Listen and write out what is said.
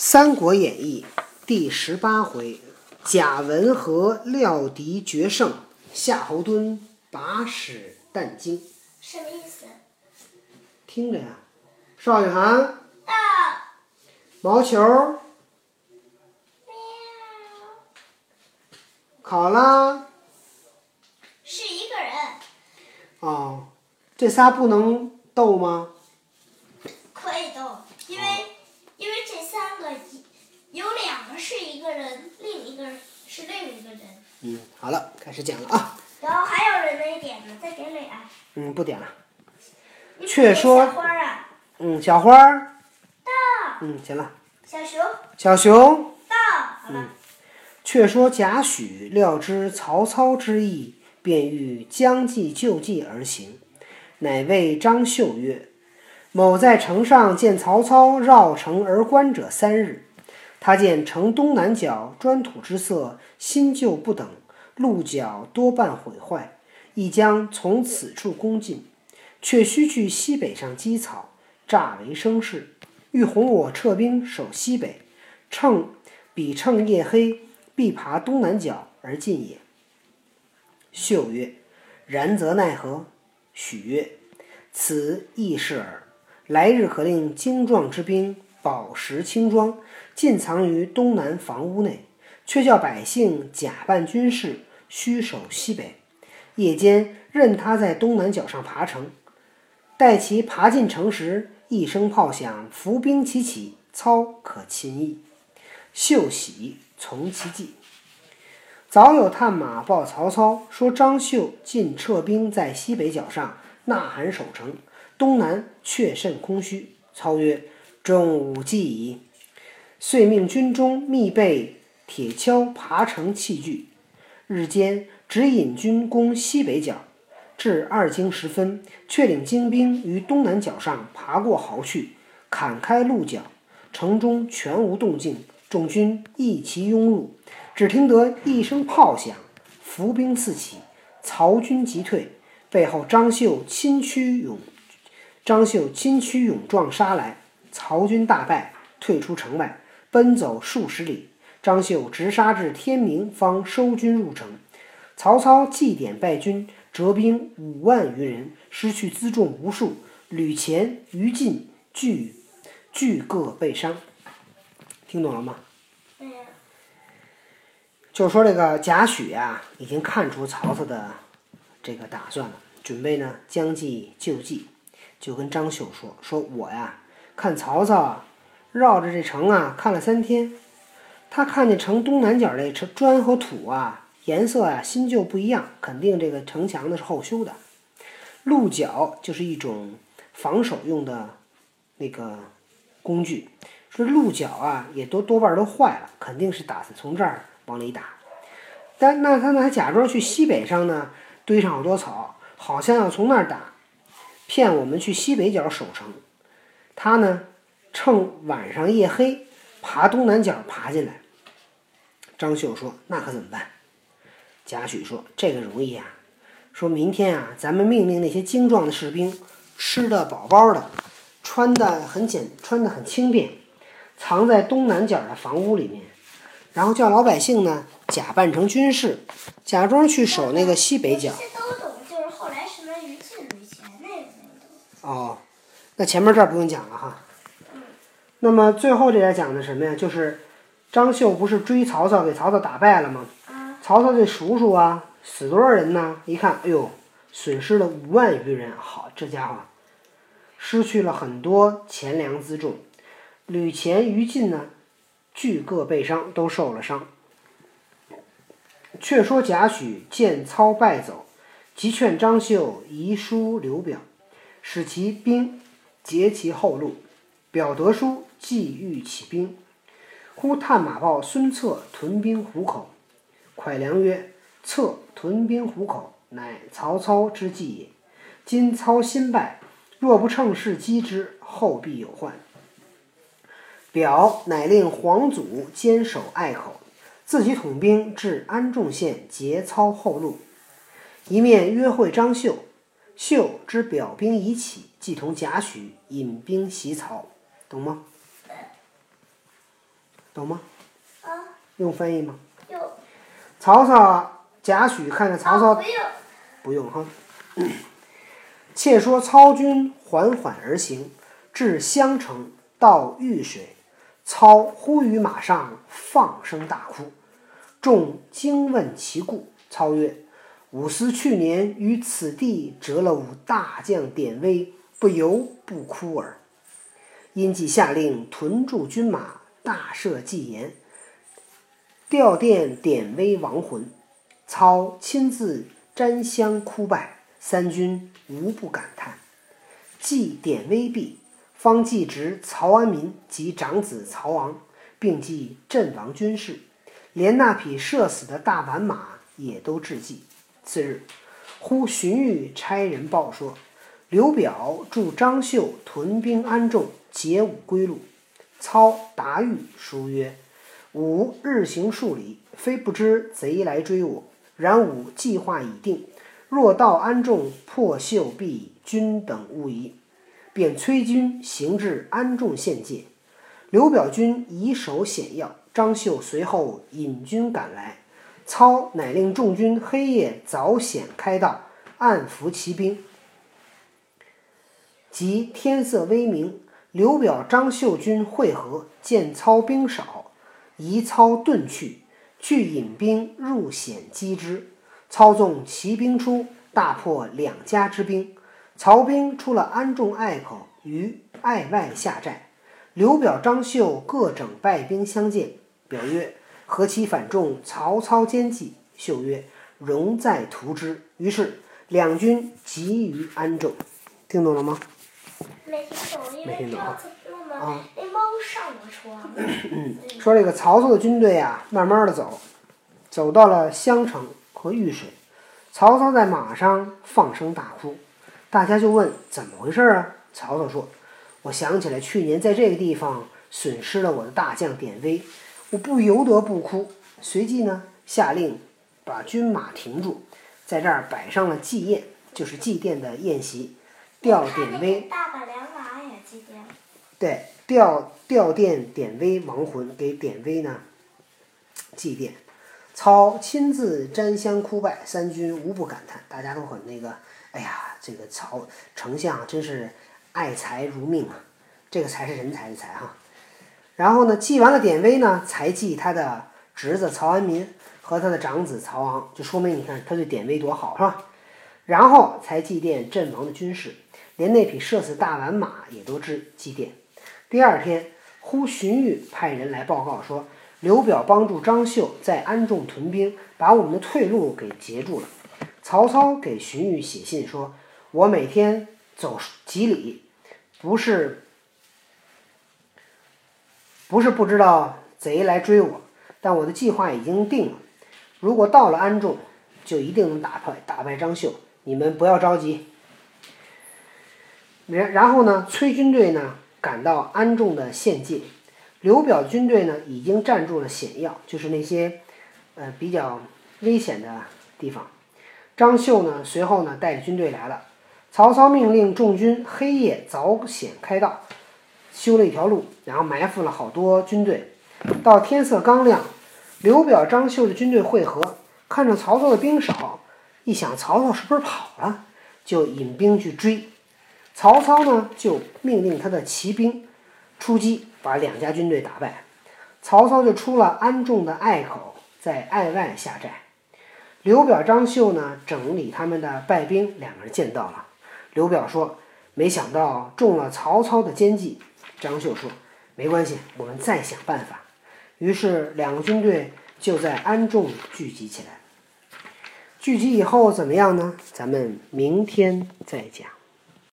三国演义》第十八回，贾文和料敌决胜，夏侯惇把使但惊。什么意思？听着呀，邵雨涵，到。毛球，喵。考拉，是一个人。哦，这仨不能斗吗？可以斗，因为、因为这三个一有两个是一个人，另一个是另一个人。嗯，好了，开始讲了啊。然后还有人没点呢，再点俩。嗯，不点了。却说小花啊，嗯，小花儿，到。嗯，行了。小熊小熊，到，好了。却说贾诩料知曹操之意，便欲将计就计而行，乃谓张绣曰：“某在城上见曹操绕城而观者三日，他见城东南角砖土之色新旧不等，鹿角多半毁坏，亦将从此处攻进，却须去西北上积草，诈为声势，欲哄我撤兵守西北，趁彼趁夜黑。”必爬东南角而进也。秀曰：“然则奈何？”许曰：“此易事耳。来日可令精壮之兵宝石轻装，尽藏于东南房屋内，却叫百姓假扮军士，虚守西北。夜间任他在东南角上爬城，待其爬进城时，一声炮响，伏兵齐起，操可擒矣。”秀喜。从其计。早有探马报曹操说，张绣尽撤兵在西北角上呐喊守城，东南却甚空虚。操曰：“中午计矣。”遂命军中密备铁锹、爬城器具。日间只引军攻西北角，至二更时分，却领精兵于东南角上爬过壕去，砍开鹿角，城中全无动静。众军一齐拥入，只听得一声炮响，伏兵四起，曹军急退。背后张绣亲驱勇，张绣亲驱勇壮杀来，曹军大败，退出城外，奔走数十里。张绣直杀至天明，方收军入城。曹操祭典败军，折兵五万余人，失去辎重无数，吕虔、于禁俱俱各被伤。听懂了吗？嗯。就说这个贾诩啊，已经看出曹操的这个打算了，准备呢将计就计，就跟张绣说：“说我呀，看曹操啊绕着这城啊看了三天，他看见城东南角这城砖和土啊颜色啊新旧不一样，肯定这个城墙呢是后修的。鹿角就是一种防守用的那个工具。”说鹿角啊，也都多半都坏了，肯定是打算从这儿往里打。但那他呢还假装去西北上呢，堆上好多草，好像要从那儿打，骗我们去西北角守城。他呢趁晚上夜黑，爬东南角爬进来。张绣说：“那可怎么办？”贾诩说：“这个容易啊，说明天啊，咱们命令那些精壮的士兵，吃的饱饱的，穿的很简，穿的很轻便。”藏在东南角的房屋里面，然后叫老百姓呢假扮成军士，假装去守那个西北角。这些都懂，就是后来什么于禁、吕虔那个。哦，那前面这儿不用讲了哈。那么最后这点讲的什么呀？就是张绣不是追曹操，给曹操打败了吗？啊。曹操这叔叔啊，死多少人呢？一看，哎呦，损失了五万余人。好，这家伙失去了很多钱粮辎重。吕虔、于禁呢，俱各被伤，都受了伤。却说贾诩见操败走，即劝张绣遗书刘表，使其兵截其后路。表得书，即欲起兵。忽探马报孙策屯兵虎口。蒯良曰：“策屯兵虎口，乃曹操之计也。今操新败，若不乘势击之，后必有患。”表乃令黄祖坚守隘口，自己统兵至安众县截操后路。一面约会张绣，绣知表兵已起，即同贾诩引兵袭曹，懂吗？懂吗？啊，用翻译吗？用。曹操、贾诩看着曹操，不用。不用哈。且说操军缓缓而行，至襄城，到御水，操忽于马上放声大哭。众惊问其故，操曰：“吾思去年于此地折了吾大将典韦，不由不哭耳。因即下令屯驻军马，大赦祭言，吊奠典韦亡魂。操亲自瞻香哭拜，三军无不感叹。祭典韦毕，方祭侄曹安民及长子曹昂，并祭阵亡军士。”连那匹射死的大宛马也都致祭。次日，忽荀彧差人报说，刘表助张绣屯兵安众，解伍归路。操答彧书曰：“吾日行数里，非不知贼来追我，然吾计划已定。若到安众，破绣必矣，君等勿疑。”便催军行至安众县界。刘表军以守险要。张绣随后引军赶来，操乃令众军黑夜凿险开道，暗伏骑兵。及天色微明，刘表、张绣军会合，见操兵少，疑操遁去，去引兵入险击之。操纵骑兵出，大破两家之兵。曹兵出了安众隘口，于隘外下寨。刘表、张绣各整败兵相见。表曰：“何其反众？曹操奸计。”秀曰：“容在图之。”于是两军集于安众。听懂了吗？没听懂，因为上次我们那猫上了床。嗯，说这个曹操的军队啊，慢慢的走，走到了襄城和御水。曹操在马上放声大哭，大家就问怎么回事啊？曹操说：“我想起来去年在这个地方损失了我的大将典韦。”我不由得不哭，随即呢下令把军马停住，在这儿摆上了祭宴，就是祭奠的宴席，吊典韦。祭奠。对，吊吊奠典韦亡魂，给典韦呢祭奠。操亲自瞻香哭拜，三军无不感叹，大家都很那个，哎呀，这个曹丞相真是爱才如命啊，这个才是人才的才哈。然后呢，祭完了典韦呢，才祭他的侄子曹安民和他的长子曹昂，就说明你看他对典韦多好，是吧？然后才祭奠阵亡的军士，连那匹射死大宛马也都知祭奠。第二天，忽荀彧派人来报告说，刘表帮助张绣在安众屯兵，把我们的退路给截住了。曹操给荀彧写信说：“我每天走几里，不是。”不是不知道贼来追我，但我的计划已经定了。如果到了安众，就一定能打败打败张绣。你们不要着急。然然后呢，崔军队呢赶到安众的县界。刘表军队呢已经占住了险要，就是那些呃比较危险的地方。张绣呢随后呢带着军队来了。曹操命令众军黑夜凿险开道。修了一条路，然后埋伏了好多军队。到天色刚亮，刘表、张绣的军队会合，看着曹操的兵少，一想曹操是不是跑了，就引兵去追。曹操呢，就命令他的骑兵出击，把两家军队打败。曹操就出了安众的隘口，在隘外下寨。刘表、张绣呢，整理他们的败兵，两个人见到了。刘表说：“没想到中了曹操的奸计。”张绣说：“没关系，我们再想办法。”于是两个军队就在安众聚集起来。聚集以后怎么样呢？咱们明天再讲。